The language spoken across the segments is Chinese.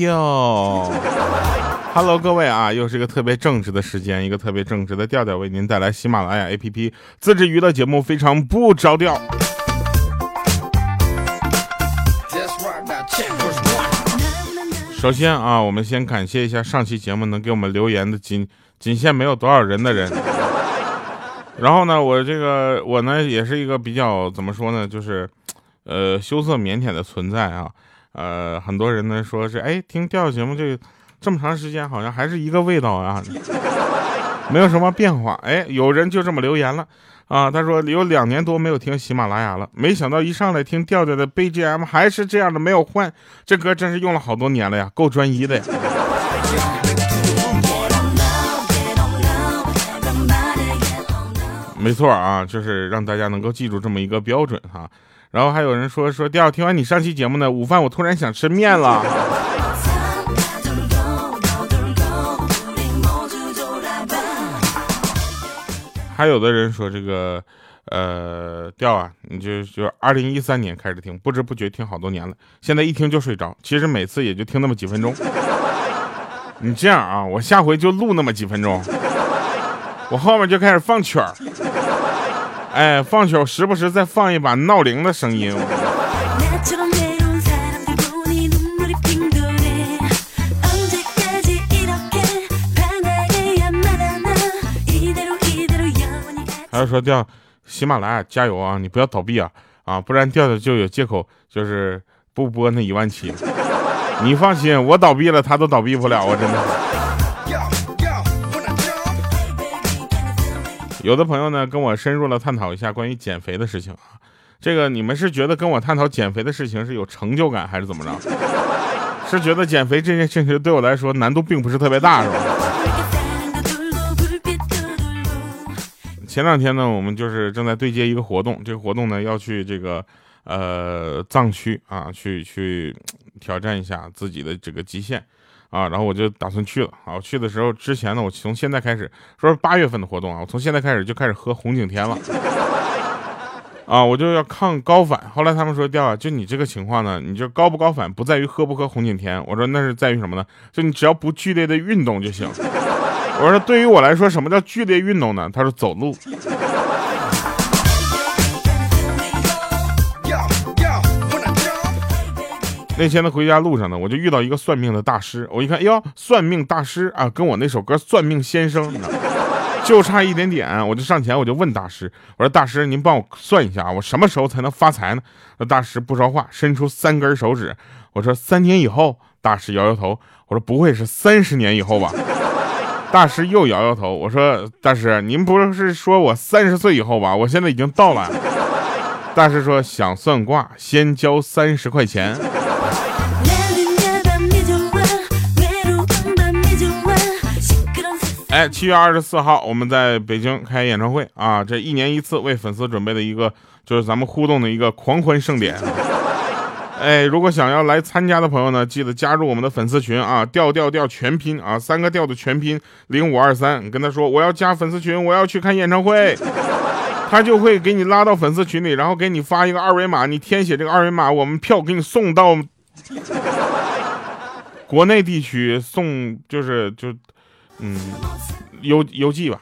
哟。Hello，各位啊，又是一个特别正直的时间，一个特别正直的调调，为您带来喜马拉雅 APP 自制娱乐节目，非常不着调。首先啊，我们先感谢一下上期节目能给我们留言的仅仅限没有多少人的人。然后呢，我这个我呢也是一个比较怎么说呢，就是呃羞涩腼腆的存在啊。呃，很多人呢说是哎听调调节目这这么长时间好像还是一个味道啊，没有什么变化。哎，有人就这么留言了。啊，他说有两年多没有听喜马拉雅了，没想到一上来听调调的 BGM 还是这样的，没有换。这歌真是用了好多年了呀，够专一的呀。没错啊，就是让大家能够记住这么一个标准哈。然后还有人说说调，听完你上期节目呢，午饭我突然想吃面了。还有的人说这个，呃，调啊，你就就二零一三年开始听，不知不觉听好多年了，现在一听就睡着。其实每次也就听那么几分钟。你这样啊，我下回就录那么几分钟，我后面就开始放曲儿，哎，放曲儿，时不时再放一把闹铃的声音。他说：“调喜马拉雅加油啊！你不要倒闭啊啊！不然调调就有借口，就是不播那一万期。你放心，我倒闭了，他都倒闭不了啊！真的。有的朋友呢，跟我深入了探讨一下关于减肥的事情啊。这个你们是觉得跟我探讨减肥的事情是有成就感，还是怎么着？是觉得减肥这件事情对我来说难度并不是特别大，是吧？”前两天呢，我们就是正在对接一个活动，这个活动呢要去这个呃藏区啊，去去挑战一下自己的这个极限啊，然后我就打算去了啊。我去的时候之前呢，我从现在开始说八月份的活动啊，我从现在开始就开始喝红景天了啊，我就要抗高反。后来他们说，调啊，就你这个情况呢，你就高不高反不在于喝不喝红景天，我说那是在于什么呢？就你只要不剧烈的运动就行。我说，对于我来说，什么叫剧烈运动呢？他说走路。那天呢，回家路上呢，我就遇到一个算命的大师。我一看，哟，算命大师啊，跟我那首歌《算命先生》就差一点点。我就上前，我就问大师：“我说大师，您帮我算一下，我什么时候才能发财呢？”那大师不说话，伸出三根手指。我说：“三年以后。”大师摇摇头。我说：“不会是三十年以后吧？”大师又摇摇头，我说：“大师，您不是说我三十岁以后吧？我现在已经到了。”大师说：“想算卦，先交三十块钱。”哎，七月二十四号，我们在北京开演唱会啊！这一年一次为粉丝准备的一个，就是咱们互动的一个狂欢盛典。哎，如果想要来参加的朋友呢，记得加入我们的粉丝群啊，调调调全拼啊，三个调的全拼零五二三，你跟他说我要加粉丝群，我要去看演唱会，他就会给你拉到粉丝群里，然后给你发一个二维码，你填写这个二维码，我们票给你送到国内地区送，就是就嗯邮邮寄吧。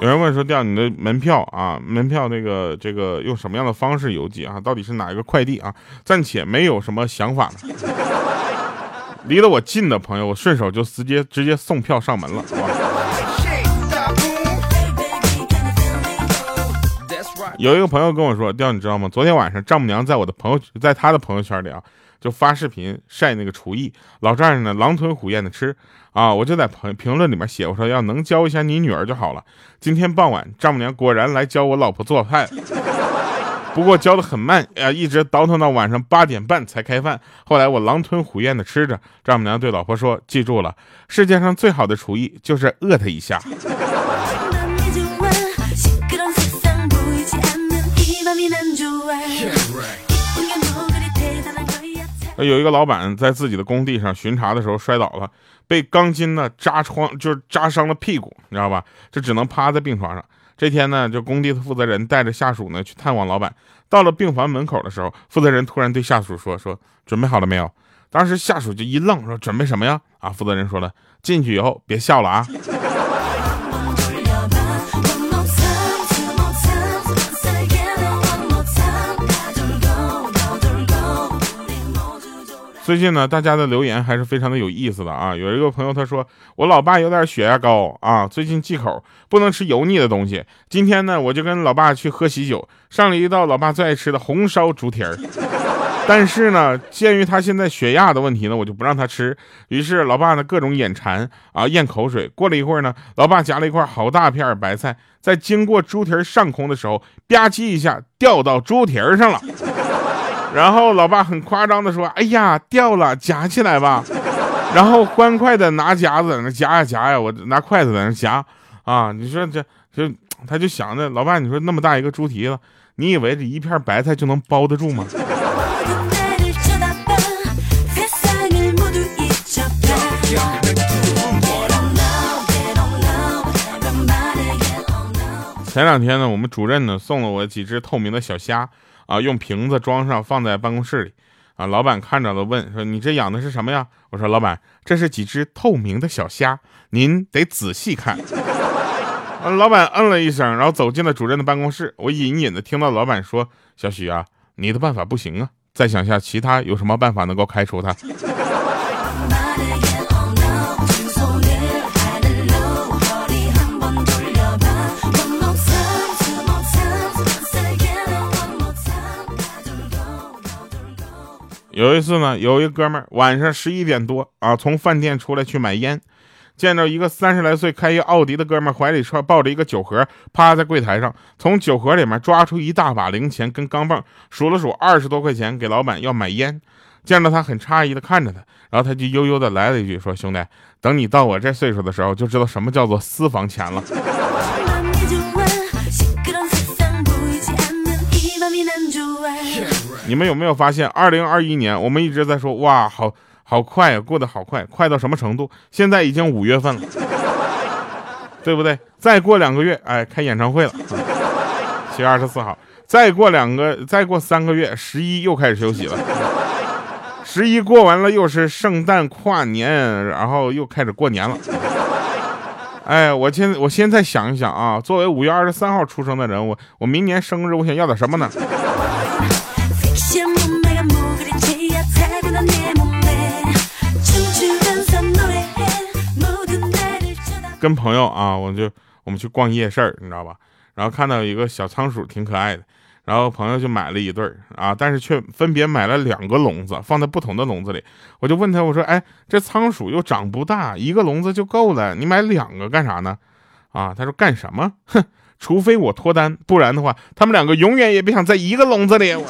有人问说：“调你的门票啊，门票那个这个用什么样的方式邮寄啊？到底是哪一个快递啊？暂且没有什么想法呢。离得我近的朋友，我顺手就直接直接送票上门了，有一个朋友跟我说：调你知道吗？昨天晚上丈母娘在我的朋友，在他的朋友圈里啊。”就发视频晒那个厨艺，老丈人呢狼吞虎咽的吃啊！我就在评评论里面写，我说要能教一下你女儿就好了。今天傍晚，丈母娘果然来教我老婆做菜，不过教的很慢啊，一直倒腾到晚上八点半才开饭。后来我狼吞虎咽的吃着，丈母娘对老婆说：“记住了，世界上最好的厨艺就是饿他一下。”有一个老板在自己的工地上巡查的时候摔倒了，被钢筋呢扎疮，就是扎伤了屁股，你知道吧？这只能趴在病床上。这天呢，就工地的负责人带着下属呢去探望老板。到了病房门口的时候，负责人突然对下属说：“说准备好了没有？”当时下属就一愣，说：“准备什么呀？”啊，负责人说了：“进去以后别笑了啊。”最近呢，大家的留言还是非常的有意思的啊。有一个朋友他说，我老爸有点血压高啊，最近忌口，不能吃油腻的东西。今天呢，我就跟老爸去喝喜酒，上了一道老爸最爱吃的红烧猪蹄儿。但是呢，鉴于他现在血压的问题呢，我就不让他吃。于是老爸呢各种眼馋啊，咽口水。过了一会儿呢，老爸夹了一块好大片白菜，在经过猪蹄儿上空的时候，吧唧一下掉到猪蹄儿上了。然后老爸很夸张的说：“哎呀，掉了，夹起来吧。”然后欢快的拿夹子在那夹呀夹呀，我拿筷子在那夹啊。你说这这他就想着老爸，你说那么大一个猪蹄子，你以为这一片白菜就能包得住吗？前两天呢，我们主任呢送了我几只透明的小虾。啊，用瓶子装上，放在办公室里。啊，老板看着了，问说：“你这养的是什么呀？”我说：“老板，这是几只透明的小虾，您得仔细看。”老板嗯了一声，然后走进了主任的办公室。我隐隐的听到老板说：“小许啊，你的办法不行啊，再想下其他有什么办法能够开除他。”有一次呢，有一哥们儿晚上十一点多啊，从饭店出来去买烟，见着一个三十来岁开一奥迪的哥们儿怀里揣抱着一个酒盒，趴在柜台上，从酒盒里面抓出一大把零钱跟钢镚，数了数二十多块钱给老板要买烟。见到他很诧异的看着他，然后他就悠悠的来了一句说：“兄弟，等你到我这岁数的时候，就知道什么叫做私房钱了。”你们有没有发现，二零二一年我们一直在说哇，好好快呀，过得好快，快到什么程度？现在已经五月份了，对不对？再过两个月，哎，开演唱会了，七月二十四号。再过两个，再过三个月，十一又开始休息了。十一过完了，又是圣诞、跨年，然后又开始过年了。哎，我现我现在想一想啊，作为五月二十三号出生的人，我我明年生日我想要点什么呢？跟朋友啊，我就我们去逛夜市你知道吧？然后看到一个小仓鼠挺可爱的，然后朋友就买了一对儿啊，但是却分别买了两个笼子，放在不同的笼子里。我就问他，我说，哎，这仓鼠又长不大，一个笼子就够了，你买两个干啥呢？啊，他说干什么？哼，除非我脱单，不然的话，他们两个永远也别想在一个笼子里。我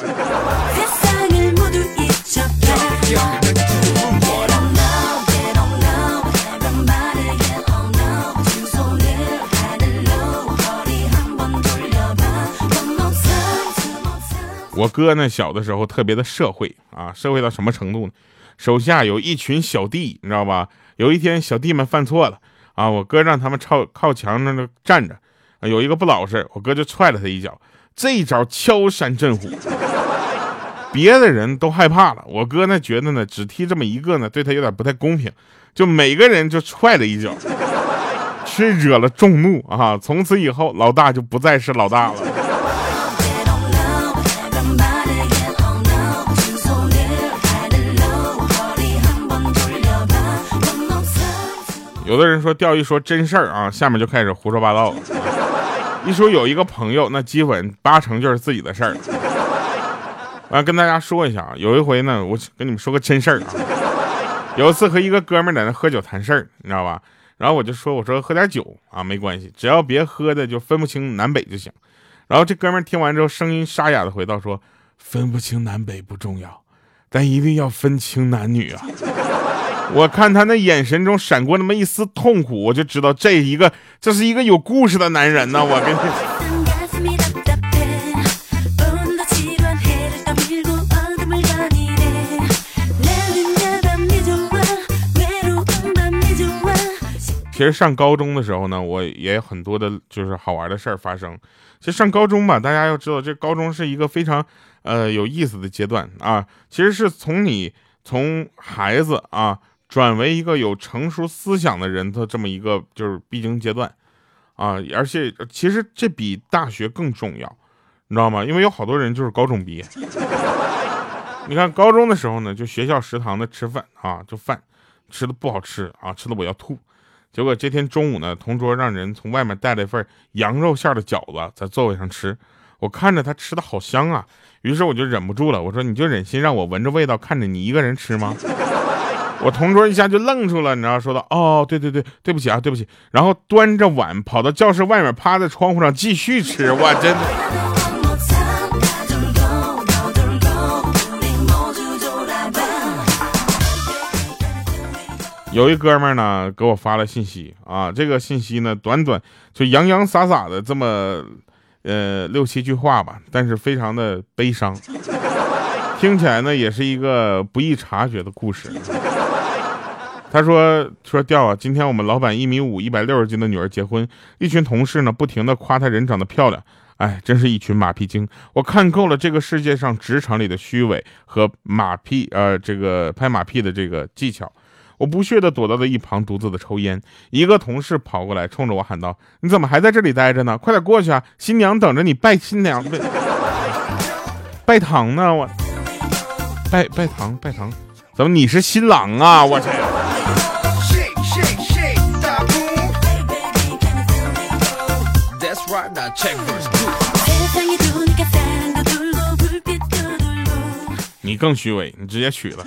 我哥呢，小的时候特别的社会啊，社会到什么程度呢？手下有一群小弟，你知道吧？有一天小弟们犯错了啊，我哥让他们靠靠墙那站着，有一个不老实，我哥就踹了他一脚，这一招敲山震虎，别的人都害怕了，我哥呢觉得呢，只踢这么一个呢，对他有点不太公平，就每个人就踹了一脚，却惹了众怒啊！从此以后，老大就不再是老大了。有的人说钓鱼说真事儿啊，下面就开始胡说八道了。一说有一个朋友，那基本八成就是自己的事儿。完跟大家说一下啊，有一回呢，我跟你们说个真事儿啊。有一次和一个哥们在那喝酒谈事儿，你知道吧？然后我就说，我说喝点酒啊，没关系，只要别喝的就分不清南北就行。然后这哥们听完之后，声音沙哑的回道说：“分不清南北不重要，但一定要分清男女啊。”我看他那眼神中闪过那么一丝痛苦，我就知道这一个这是一个有故事的男人呢。我跟你，其实上高中的时候呢，我也有很多的就是好玩的事儿发生。其实上高中吧，大家要知道，这高中是一个非常呃有意思的阶段啊。其实是从你从孩子啊转为一个有成熟思想的人的这么一个就是必经阶段啊。而且其实这比大学更重要，你知道吗？因为有好多人就是高中毕业。你看高中的时候呢，就学校食堂的吃饭啊，就饭吃的不好吃啊，吃的我要吐。结果这天中午呢，同桌让人从外面带了一份羊肉馅的饺子，在座位上吃。我看着他吃的好香啊，于是我就忍不住了，我说：“你就忍心让我闻着味道看着你一个人吃吗？”我同桌一下就愣住了，你知道，说道：“哦，对对对，对不起啊，对不起。”然后端着碗跑到教室外面，趴在窗户上继续吃。哇，真的。有一哥们呢给我发了信息啊，这个信息呢短短就洋洋洒洒的这么呃六七句话吧，但是非常的悲伤，听起来呢也是一个不易察觉的故事。他说说调啊，今天我们老板一米五一百六十斤的女儿结婚，一群同事呢不停的夸她人长得漂亮，哎，真是一群马屁精。我看够了这个世界上职场里的虚伪和马屁呃这个拍马屁的这个技巧。我不屑地躲到了一旁，独自的抽烟。一个同事跑过来，冲着我喊道：“你怎么还在这里待着呢？快点过去啊！新娘等着你拜新娘拜拜堂呢！我拜拜堂拜堂，怎么你是新郎啊？我去！” Check verse two 你更虚伪，你直接娶了。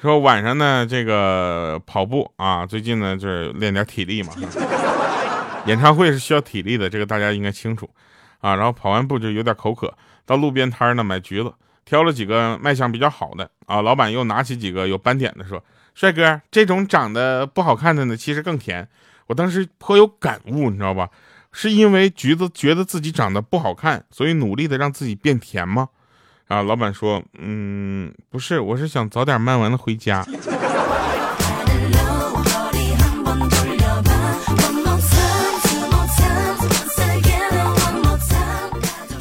说晚上呢，这个跑步啊，最近呢就是练点体力嘛。演唱会是需要体力的，这个大家应该清楚啊。然后跑完步就有点口渴，到路边摊呢买橘子，挑了几个卖相比较好的啊。老板又拿起几个有斑点的，说：“帅哥，这种长得不好看的呢，其实更甜。”我当时颇有感悟，你知道吧？是因为橘子觉得自己长得不好看，所以努力的让自己变甜吗？啊，老板说，嗯，不是，我是想早点卖完了回家。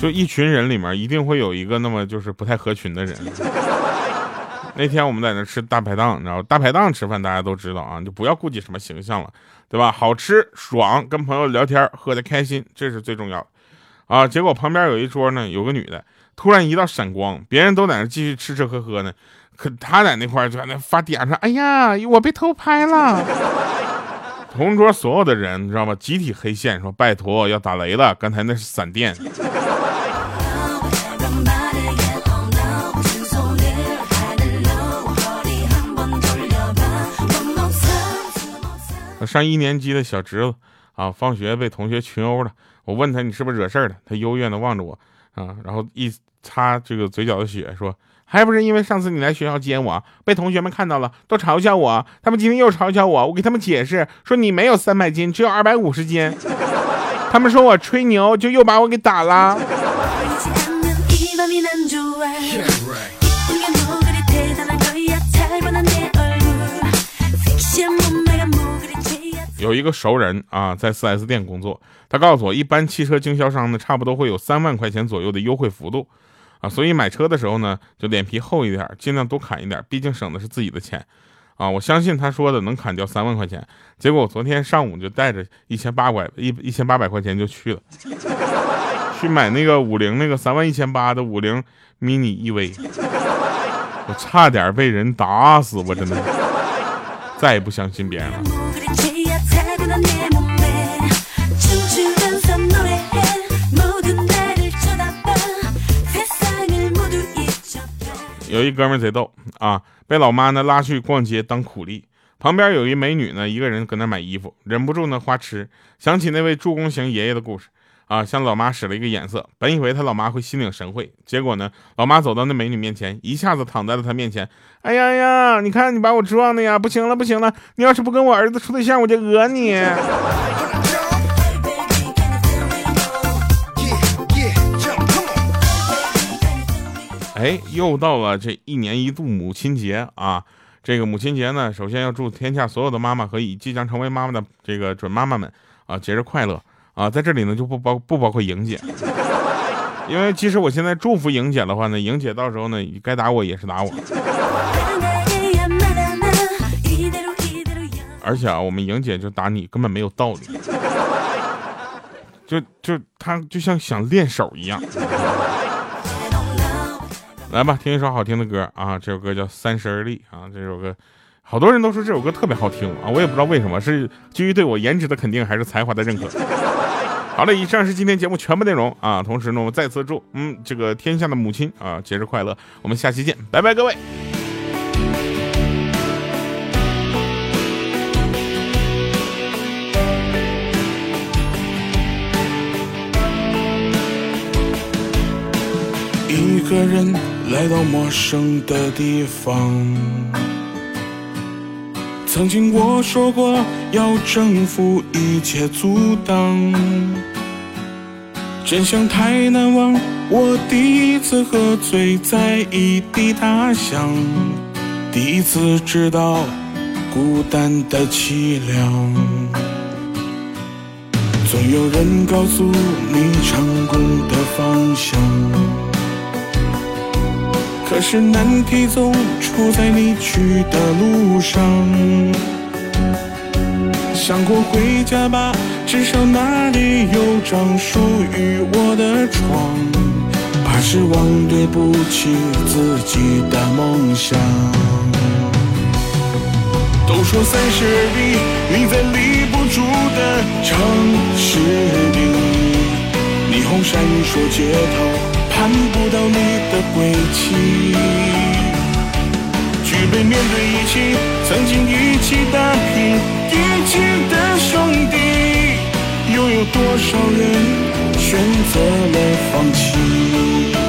就一群人里面，一定会有一个那么就是不太合群的人。那天我们在那吃大排档，然后大排档吃饭，大家都知道啊，就不要顾及什么形象了，对吧？好吃爽，跟朋友聊天，喝的开心，这是最重要的。啊，结果旁边有一桌呢，有个女的。突然一道闪光，别人都在那继续吃吃喝喝呢，可她在那块就在那发嗲说：“哎呀，我被偷拍了。”同桌所有的人，你知道吗？集体黑线，说：“拜托，要打雷了，刚才那是闪电。”上一年级的小侄子啊，放学被同学群殴了。我问他：“你是不是惹事儿了？”他幽怨的望着我啊，然后一。擦这个嘴角的血，说还不是因为上次你来学校接我，被同学们看到了，都嘲笑我。他们今天又嘲笑我，我给他们解释说你没有三百斤，只有二百五十斤。他们说我吹牛，就又把我给打了。有一个熟人啊，在 4S 店工作，他告诉我，一般汽车经销商呢，差不多会有三万块钱左右的优惠幅度。啊，所以买车的时候呢，就脸皮厚一点，尽量多砍一点，毕竟省的是自己的钱。啊，我相信他说的能砍掉三万块钱。结果我昨天上午就带着一千八百一一千八百块钱就去了，去买那个五菱那个三万一千八的五菱 mini EV，我差点被人打死，我真的再也不相信别人了。有一哥们贼逗啊，被老妈呢拉去逛街当苦力，旁边有一美女呢，一个人搁那买衣服，忍不住呢花痴，想起那位助攻型爷爷的故事。啊，向老妈使了一个眼色，本以为他老妈会心领神会，结果呢，老妈走到那美女面前，一下子躺在了她面前，哎呀呀，你看你把我撞的呀，不行了不行了，你要是不跟我儿子处对象，我就讹你。哎，又到了这一年一度母亲节啊！这个母亲节呢，首先要祝天下所有的妈妈和已即将成为妈妈的这个准妈妈们啊，节日快乐啊！在这里呢，就不包不包括莹姐，因为即使我现在祝福莹姐的话呢，莹姐到时候呢，该打我也是打我。而且啊，我们莹姐就打你根本没有道理，就就她就像想练手一样。来吧，听一首好听的歌啊！这首歌叫《三十而立》啊，这首歌好多人都说这首歌特别好听啊，我也不知道为什么，是基于对我颜值的肯定，还是才华的认可。好了，以上是今天节目全部内容啊！同时呢，我们再次祝嗯这个天下的母亲啊节日快乐！我们下期见，拜拜，各位。一个人来到陌生的地方，曾经我说过要征服一切阻挡，真相太难忘。我第一次喝醉在异地他乡，第一次知道孤单的凄凉。总有人告诉你成功的方向。可是难题总出在你去的路上。想过回家吧，至少那里有张属于我的床。怕失望，对不起自己的梦想。都说三十而立，你在立不住的城市里，霓虹闪烁街头。盼不到你的归期，举杯面对一起，曾经一起打拼一起的兄弟，有多少人选择了放弃？